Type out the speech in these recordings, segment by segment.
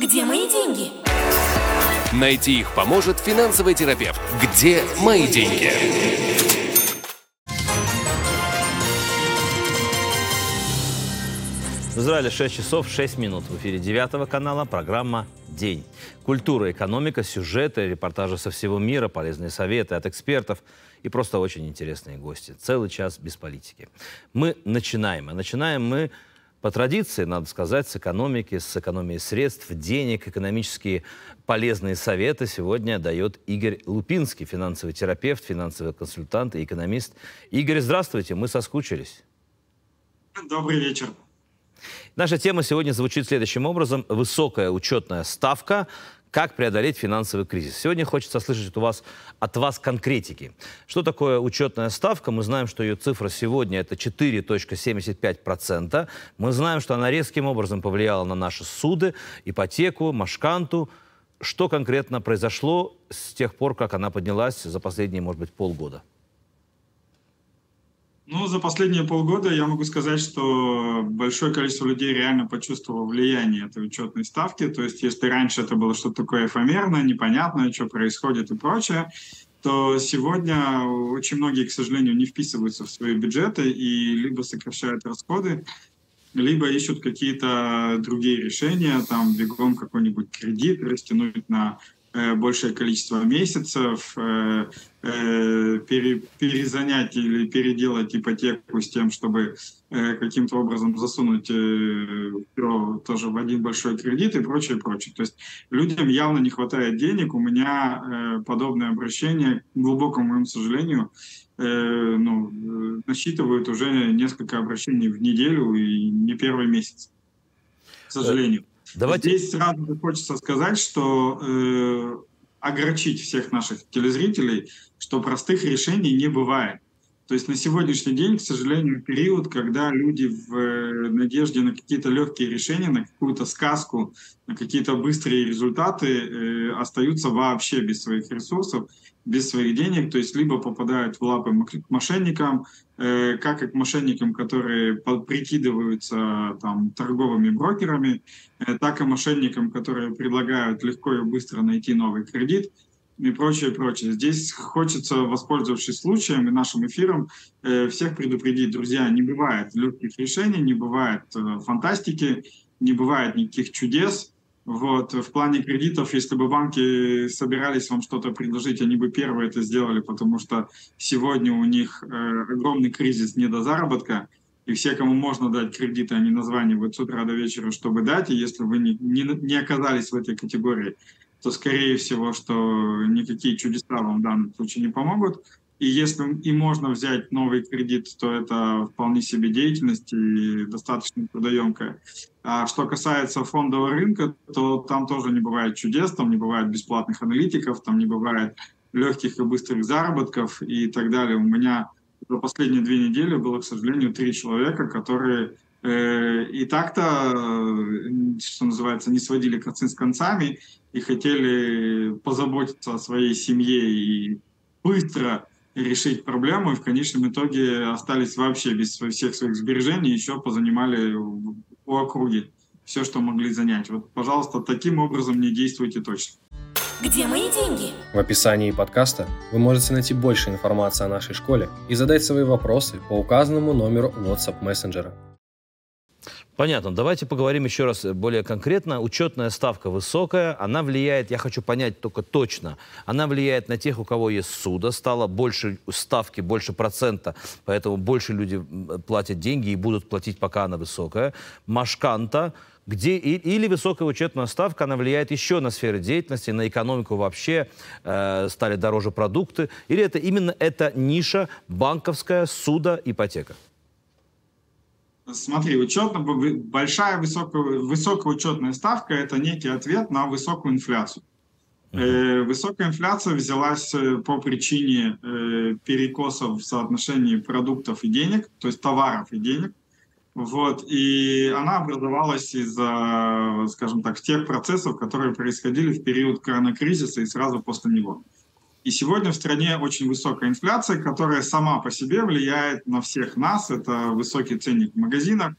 Где мои деньги? Найти их поможет финансовый терапевт. Где мои деньги? В Израиле 6 часов 6 минут. В эфире 9 канала программа «День». Культура, экономика, сюжеты, репортажи со всего мира, полезные советы от экспертов и просто очень интересные гости. Целый час без политики. Мы начинаем. И начинаем мы по традиции, надо сказать, с экономики, с экономии средств, денег, экономические полезные советы сегодня дает Игорь Лупинский, финансовый терапевт, финансовый консультант и экономист. Игорь, здравствуйте, мы соскучились. Добрый вечер. Наша тема сегодня звучит следующим образом. Высокая учетная ставка как преодолеть финансовый кризис. Сегодня хочется слышать у вас, от вас конкретики. Что такое учетная ставка? Мы знаем, что ее цифра сегодня это 4,75%. Мы знаем, что она резким образом повлияла на наши суды, ипотеку, машканту. Что конкретно произошло с тех пор, как она поднялась за последние, может быть, полгода? Ну, за последние полгода я могу сказать, что большое количество людей реально почувствовало влияние этой учетной ставки. То есть, если раньше это было что-то такое эфемерное, непонятное, что происходит и прочее, то сегодня очень многие, к сожалению, не вписываются в свои бюджеты и либо сокращают расходы, либо ищут какие-то другие решения, там бегом какой-нибудь кредит растянуть на большее количество месяцев, э, э, пере, перезанять или переделать ипотеку с тем, чтобы каким-то образом засунуть тоже в один большой кредит и прочее, прочее. То есть людям явно не хватает денег. У меня подобное обращение, к глубокому моему сожалению, ну, насчитывают уже несколько обращений в неделю и не первый месяц, к сожалению. Давайте... Здесь сразу хочется сказать, что э, огорчить всех наших телезрителей, что простых решений не бывает. То есть на сегодняшний день, к сожалению, период, когда люди в э, надежде на какие-то легкие решения, на какую-то сказку, на какие-то быстрые результаты э, остаются вообще без своих ресурсов, без своих денег, то есть либо попадают в лапы мошенникам, э, как и к мошенникам, которые прикидываются там, торговыми брокерами, э, так и мошенникам, которые предлагают легко и быстро найти новый кредит и прочее, прочее. Здесь хочется, воспользовавшись случаем и нашим эфиром, э, всех предупредить, друзья, не бывает легких решений, не бывает э, фантастики, не бывает никаких чудес. Вот. В плане кредитов, если бы банки собирались вам что-то предложить, они бы первые это сделали, потому что сегодня у них э, огромный кризис недозаработка, и все, кому можно дать кредиты, они названивают с утра до вечера, чтобы дать, и если вы не, не, не оказались в этой категории, то скорее всего, что никакие чудеса вам в данном случае не помогут. И если и можно взять новый кредит, то это вполне себе деятельность и достаточно трудоемкая. А что касается фондового рынка, то там тоже не бывает чудес, там не бывает бесплатных аналитиков, там не бывает легких и быстрых заработков и так далее. У меня за последние две недели было, к сожалению, три человека, которые и так-то, э, что называется, не сводили концы с концами и хотели позаботиться о своей семье и быстро решить проблему, и в конечном итоге остались вообще без всех своих сбережений, еще позанимали у округи все, что могли занять. Вот, пожалуйста, таким образом не действуйте точно. Где мои деньги? В описании подкаста вы можете найти больше информации о нашей школе и задать свои вопросы по указанному номеру WhatsApp мессенджера. Понятно. Давайте поговорим еще раз более конкретно. Учетная ставка высокая, она влияет, я хочу понять только точно, она влияет на тех, у кого есть суда, стало больше ставки, больше процента, поэтому больше люди платят деньги и будут платить, пока она высокая. Машканта, где или высокая учетная ставка, она влияет еще на сферы деятельности, на экономику вообще, э, стали дороже продукты, или это именно эта ниша банковская, суда, ипотека? Смотри, учетно, большая высокая, высокая учетная ставка – это некий ответ на высокую инфляцию. Uh-huh. Высокая инфляция взялась э, по причине э, перекосов в соотношении продуктов и денег, то есть товаров и денег. Вот, и она образовалась из-за, скажем так, тех процессов, которые происходили в период коронакризиса и сразу после него. И сегодня в стране очень высокая инфляция, которая сама по себе влияет на всех нас. Это высокий ценник в магазинах,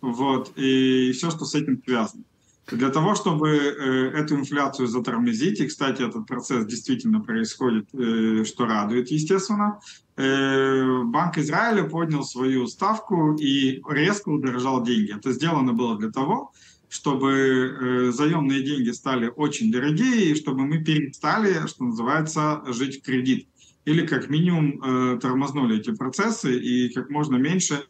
вот, и все, что с этим связано. Для того, чтобы э, эту инфляцию затормозить, и, кстати, этот процесс действительно происходит, э, что радует, естественно, э, Банк Израиля поднял свою ставку и резко удорожал деньги. Это сделано было для того, э, заемные деньги стали очень дорогие, и чтобы мы перестали, что называется, жить в кредит или как минимум э, тормознули эти процессы и как можно меньше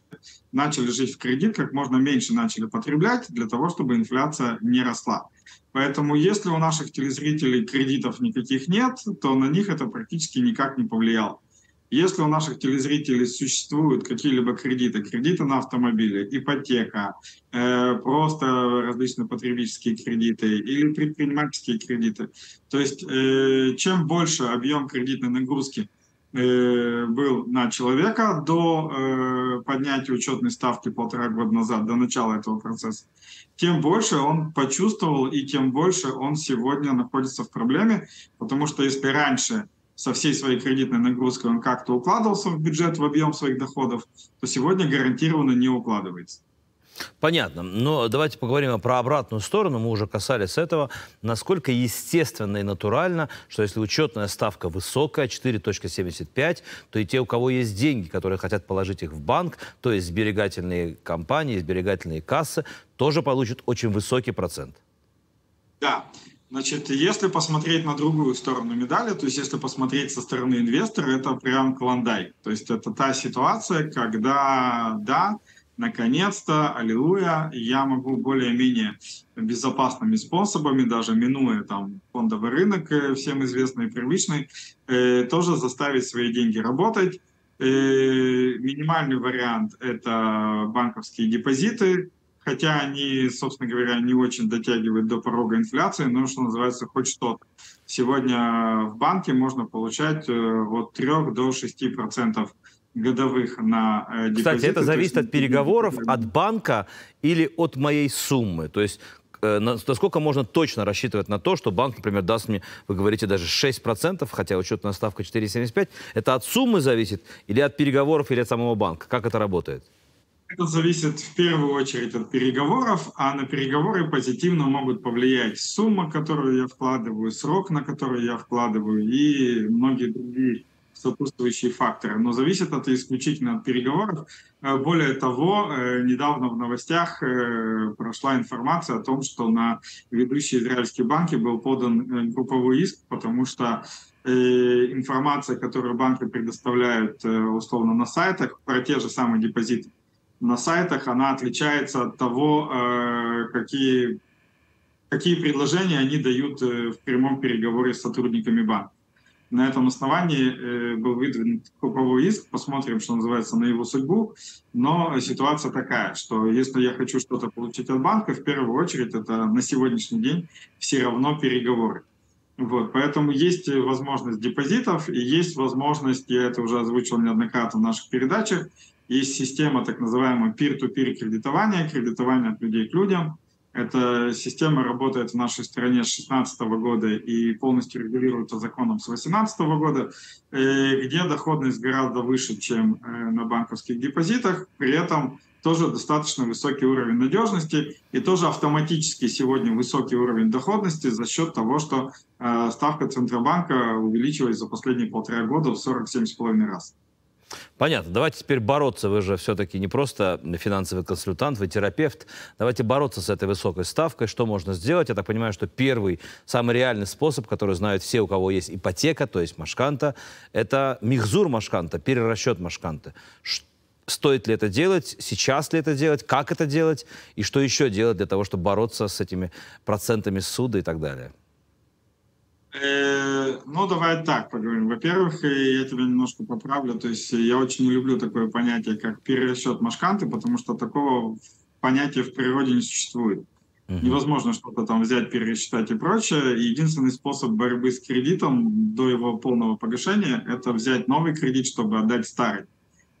начали жить в кредит, как можно меньше начали потреблять для того, чтобы инфляция не росла. Поэтому если у наших телезрителей кредитов никаких нет, то на них это практически никак не повлияло. Если у наших телезрителей существуют какие-либо кредиты, кредиты на автомобили, ипотека, э, просто различные потребительские кредиты или предпринимательские кредиты, то есть э, чем больше объем кредитной нагрузки э, был на человека до э, поднятия учетной ставки полтора года назад, до начала этого процесса, тем больше он почувствовал и тем больше он сегодня находится в проблеме, потому что если раньше со всей своей кредитной нагрузкой он как-то укладывался в бюджет, в объем своих доходов, то сегодня гарантированно не укладывается. Понятно. Но давайте поговорим про обратную сторону. Мы уже касались этого. Насколько естественно и натурально, что если учетная ставка высокая, 4.75, то и те, у кого есть деньги, которые хотят положить их в банк, то есть сберегательные компании, сберегательные кассы, тоже получат очень высокий процент. Да. Значит, если посмотреть на другую сторону медали, то есть если посмотреть со стороны инвестора, это прям клондайк. То есть это та ситуация, когда, да, наконец-то, аллилуйя, я могу более-менее безопасными способами, даже минуя там фондовый рынок, э, всем известный и привычный, э, тоже заставить свои деньги работать. Э, минимальный вариант – это банковские депозиты, хотя они, собственно говоря, не очень дотягивают до порога инфляции, но, что называется, хоть что-то. Сегодня в банке можно получать э, от 3 до 6 процентов годовых на депозиты. Кстати, это зависит есть, от переговоров, от банка или от моей суммы. То есть э, насколько можно точно рассчитывать на то, что банк, например, даст мне, вы говорите, даже 6%, хотя учетная ставка 4,75%, это от суммы зависит или от переговоров, или от самого банка? Как это работает? Это зависит в первую очередь от переговоров, а на переговоры позитивно могут повлиять сумма, которую я вкладываю, срок, на который я вкладываю и многие другие сопутствующие факторы. Но зависит это исключительно от переговоров. Э, более того, э, недавно в новостях э, прошла информация о том, что на ведущие израильские банки был подан групповой иск, потому что информация, которую банки предоставляют условно на сайтах про те же самые депозиты, на сайтах, она отличается от того, э, какие, какие предложения они дают э, в прямом переговоре с сотрудниками банка. На этом основании э, был выдвинут групповой иск, посмотрим, что называется, на его судьбу. Но ситуация такая, что если я хочу что-то получить от банка, в первую очередь это на сегодняшний день все равно переговоры. Вот, поэтому есть возможность депозитов и есть возможность, я это уже озвучил неоднократно в наших передачах, есть система так называемого peer-to-peer кредитования, кредитования от людей к людям. Эта система работает в нашей стране с 2016 года и полностью регулируется законом с 2018 года, э, где доходность гораздо выше, чем э, на банковских депозитах. При этом тоже достаточно высокий уровень надежности и тоже автоматически сегодня высокий уровень доходности за счет того, что э, ставка Центробанка увеличилась за последние полтора года в 47,5 раз. Понятно. Давайте теперь бороться. Вы же все-таки не просто финансовый консультант, вы терапевт. Давайте бороться с этой высокой ставкой. Что можно сделать? Я так понимаю, что первый, самый реальный способ, который знают все, у кого есть ипотека, то есть машканта, это михзур машканта, перерасчет машканта. Стоит ли это делать? Сейчас ли это делать? Как это делать? И что еще делать для того, чтобы бороться с этими процентами суда и так далее? Э, ну, давай так поговорим. Во-первых, я тебя немножко поправлю. То есть я очень не люблю такое понятие, как перерасчет машканты, потому что такого понятия в природе не существует. Uh-huh. Невозможно что-то там взять, пересчитать и прочее. Единственный способ борьбы с кредитом до его полного погашения – это взять новый кредит, чтобы отдать старый.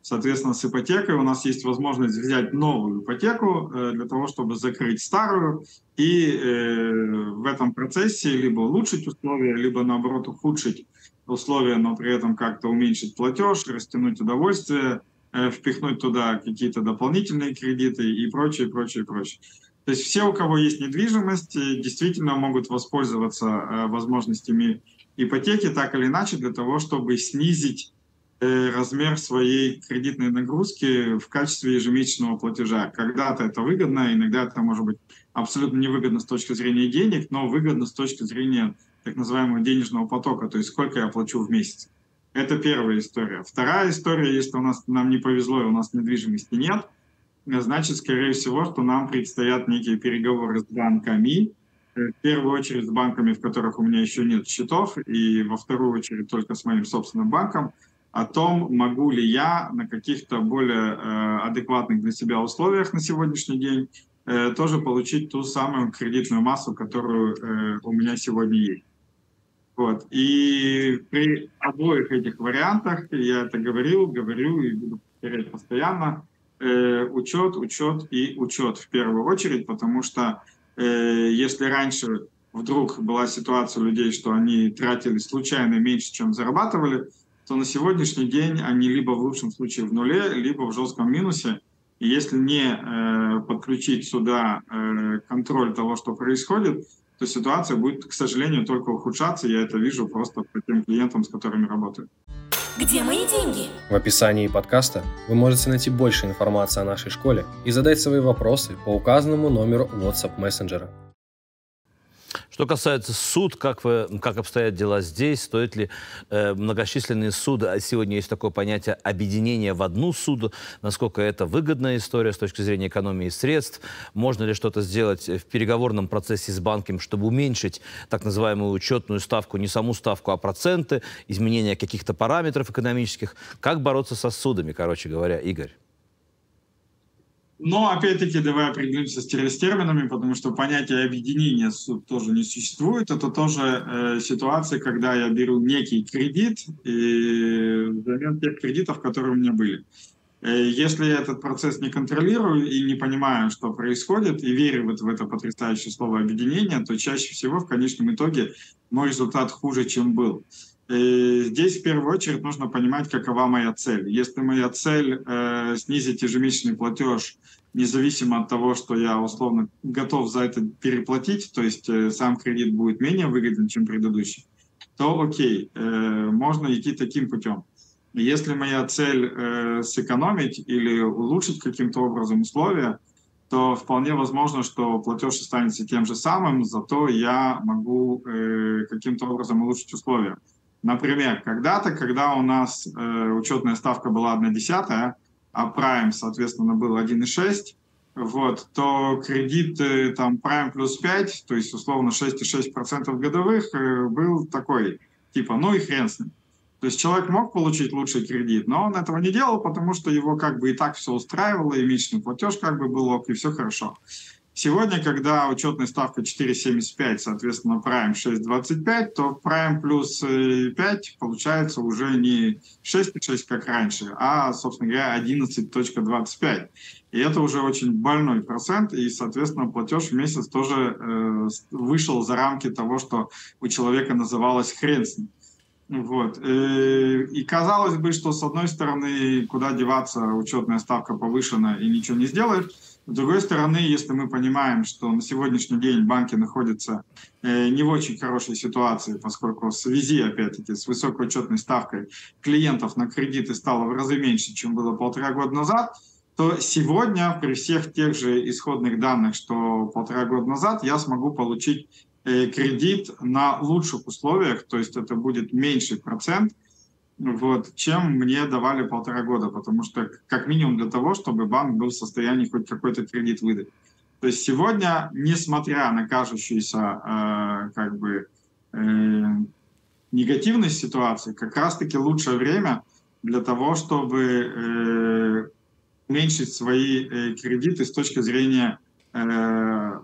Соответственно, с ипотекой у нас есть возможность взять новую ипотеку э, для того, чтобы закрыть старую и э, в этом процессе либо улучшить условия, либо наоборот ухудшить условия, но при этом как-то уменьшить платеж, растянуть удовольствие, э, впихнуть туда какие-то дополнительные кредиты и прочее, прочее, прочее. То есть все, у кого есть недвижимость, действительно могут воспользоваться возможностями ипотеки так или иначе для того, чтобы снизить размер своей кредитной нагрузки в качестве ежемесячного платежа. Когда-то это выгодно, иногда это может быть абсолютно невыгодно с точки зрения денег, но выгодно с точки зрения так называемого денежного потока, то есть сколько я плачу в месяц. Это первая история. Вторая история, если у нас нам не повезло и у нас недвижимости нет, значит, скорее всего, что нам предстоят некие переговоры с банками, в первую очередь с банками, в которых у меня еще нет счетов, и во вторую очередь только с моим собственным банком, о том, могу ли я на каких-то более э, адекватных для себя условиях на сегодняшний день э, тоже получить ту самую кредитную массу, которую э, у меня сегодня есть. Вот. И при обоих этих вариантах, я это говорил, говорю и буду повторять постоянно, учет, учет и учет в первую очередь, потому что если раньше вдруг была ситуация у людей, что они тратили случайно меньше, чем зарабатывали, то на сегодняшний день они либо в лучшем случае в нуле, либо в жестком минусе. И если не э, подключить сюда э, контроль того, что происходит, то ситуация будет, к сожалению, только ухудшаться. Я это вижу просто по тем клиентам, с которыми работаю. Где мои деньги? В описании подкаста вы можете найти больше информации о нашей школе и задать свои вопросы по указанному номеру WhatsApp мессенджера. Что касается суд, как, вы, как обстоят дела здесь, стоит ли э, многочисленные суды, а сегодня есть такое понятие объединения в одну суду, насколько это выгодная история с точки зрения экономии средств, можно ли что-то сделать в переговорном процессе с банком, чтобы уменьшить так называемую учетную ставку, не саму ставку, а проценты, изменения каких-то параметров экономических, как бороться со судами, короче говоря, Игорь? Но, опять-таки, давай определимся с терминами, потому что понятие объединения тоже не существует. Это тоже э, ситуация, когда я беру некий кредит и взамен тех кредитов, которые у меня были. Э, если я этот процесс не контролирую и не понимаю, что происходит, и верю вот в это потрясающее слово объединение, то чаще всего в конечном итоге мой результат хуже, чем был. И здесь в первую очередь нужно понимать, какова моя цель. Если моя цель э, снизить ежемесячный платеж, независимо от того, что я условно готов за это переплатить, то есть э, сам кредит будет менее выгоден, чем предыдущий, то окей, э, можно идти таким путем. Если моя цель э, сэкономить или улучшить каким-то образом условия, то вполне возможно, что платеж останется тем же самым, зато я могу э, каким-то образом улучшить условия. Например, когда-то, когда у нас э, учетная ставка была 1 десятая, а Prime, соответственно, был 1,6, вот, то кредит э, там Prime плюс 5, то есть условно 6,6% годовых, э, был такой, типа, ну и хрен с ним. То есть человек мог получить лучший кредит, но он этого не делал, потому что его как бы и так все устраивало, и личный платеж как бы был ок, и все хорошо. Сегодня, когда учетная ставка 4,75, соответственно, Prime 6,25, то Prime плюс 5 э, получается уже не 6,6, как раньше, а, собственно говоря, 11,25. И это уже очень больной процент, и, соответственно, платеж в месяц тоже э, вышел за рамки того, что у человека называлось хрен с ним. Вот. Э, и казалось бы, что с одной стороны, куда деваться, учетная ставка повышена и ничего не сделает, с другой стороны, если мы понимаем, что на сегодняшний день банки находятся э, не в очень хорошей ситуации, поскольку в связи, опять-таки, с высокой учетной ставкой клиентов на кредиты стало в разы меньше, чем было полтора года назад, то сегодня при всех тех же исходных данных, что полтора года назад, я смогу получить э, кредит на лучших условиях, то есть это будет меньший процент – вот, чем мне давали полтора года, потому что как минимум для того, чтобы банк был в состоянии хоть какой-то кредит выдать. То есть сегодня, несмотря на кажущуюся э, как бы э, негативность ситуации, как раз-таки лучшее время для того, чтобы э, уменьшить свои э, кредиты с точки зрения э,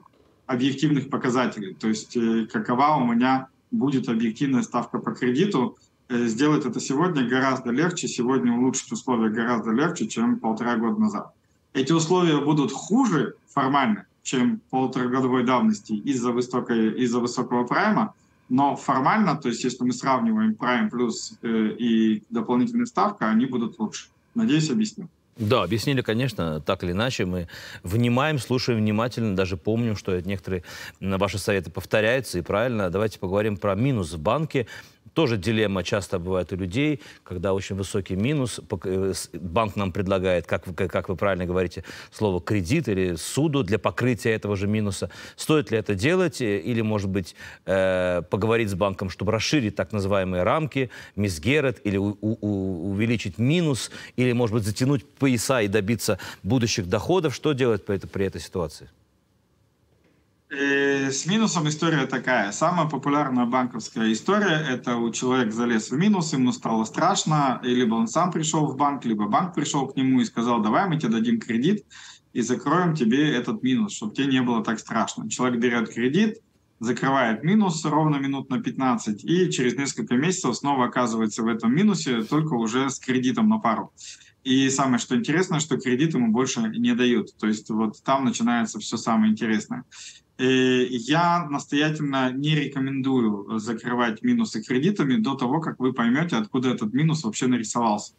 объективных показателей. То есть э, какова у меня будет объективная ставка по кредиту, сделать это сегодня гораздо легче, сегодня улучшить условия гораздо легче, чем полтора года назад. Эти условия будут хуже формально, чем полуторагодовой давности из-за высокой, из-за высокого прайма, но формально, то есть если мы сравниваем прайм плюс э, и дополнительная ставка, они будут лучше. Надеюсь, объясню. Да, объяснили, конечно, так или иначе. Мы внимаем, слушаем внимательно, даже помним, что некоторые ваши советы повторяются, и правильно. Давайте поговорим про минус в банке. Тоже дилемма часто бывает у людей, когда очень высокий минус. э, Банк нам предлагает, как, как вы правильно говорите, слово кредит или суду для покрытия этого же минуса. Стоит ли это делать? э, Или, может быть, э, поговорить с банком, чтобы расширить так называемые рамки, мисгерет, или у- у- увеличить минус, или, может быть, затянуть пояса и добиться будущих доходов? Что делать при этой ситуации? С минусом история такая. Самая популярная банковская история – это у человека залез в минус, ему стало страшно, и либо он сам пришел в банк, либо банк пришел к нему и сказал, давай мы тебе дадим кредит и закроем тебе этот минус, чтобы тебе не было так страшно. Человек берет кредит, закрывает минус ровно минут на 15, и через несколько месяцев снова оказывается в этом минусе, только уже с кредитом на пару. И самое что интересно, что кредит ему больше не дают. То есть вот там начинается все самое интересное. Э, Я настоятельно не рекомендую закрывать минусы кредитами до того, как вы поймете, откуда этот минус вообще нарисовался.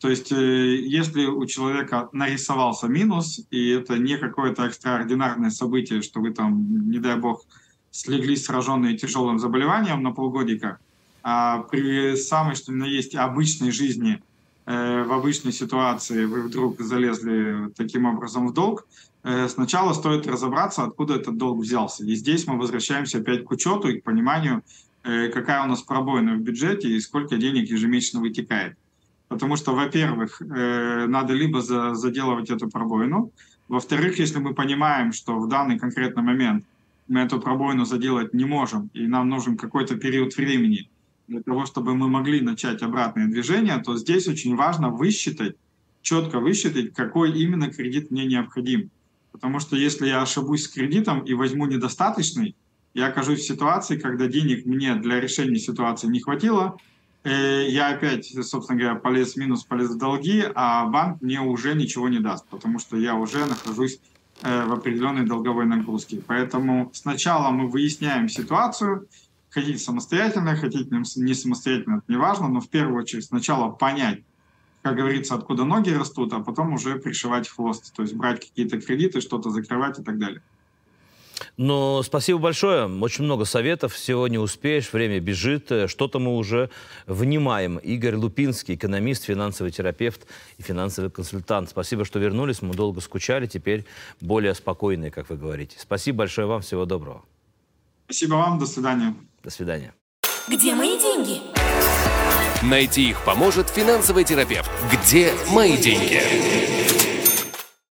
То есть, э, если у человека нарисовался минус, и это не какое-то экстраординарное событие, что вы там, не дай бог, слегли сраженные тяжелым заболеванием на полгодика, а при самой, что ни на есть, обычной жизни, э, в обычной ситуации вы вдруг залезли таким образом в долг, э, сначала стоит разобраться, откуда этот долг взялся. И здесь мы возвращаемся опять к учету и к пониманию, э, какая у нас пробоина в бюджете и сколько денег ежемесячно вытекает. Потому что, во-первых, э, надо либо за- заделывать эту пробоину, во-вторых, если мы понимаем, что в данный конкретный момент мы эту пробоину заделать не можем, и нам нужен какой-то период времени для того, чтобы мы могли начать обратное движение, то здесь очень важно высчитать, четко высчитать, какой именно кредит мне необходим. Потому что если я ошибусь с кредитом и возьму недостаточный, я окажусь в ситуации, когда денег мне для решения ситуации не хватило, э, я опять, собственно говоря, полез в минус, полез в долги, а банк мне уже ничего не даст, потому что я уже нахожусь э, в определенной долговой нагрузке. Поэтому сначала мы выясняем ситуацию, хотите самостоятельно, хотите не самостоятельно, это не важно, но в первую очередь сначала понять, как говорится, откуда ноги растут, а потом уже пришивать хвост, то есть брать какие-то кредиты, что-то закрывать и так далее. Но спасибо большое. Очень много советов. Сегодня успеешь, время бежит. Э, Что-то мы уже внимаем. Игорь Лупинский, экономист, финансовый терапевт и финансовый консультант. Спасибо, что вернулись. Мы долго скучали. Теперь более спокойные, как вы говорите. Спасибо большое вам. Всего доброго. Спасибо вам, до свидания. До свидания. Где мои деньги? Найти их поможет финансовый терапевт. Где мои деньги?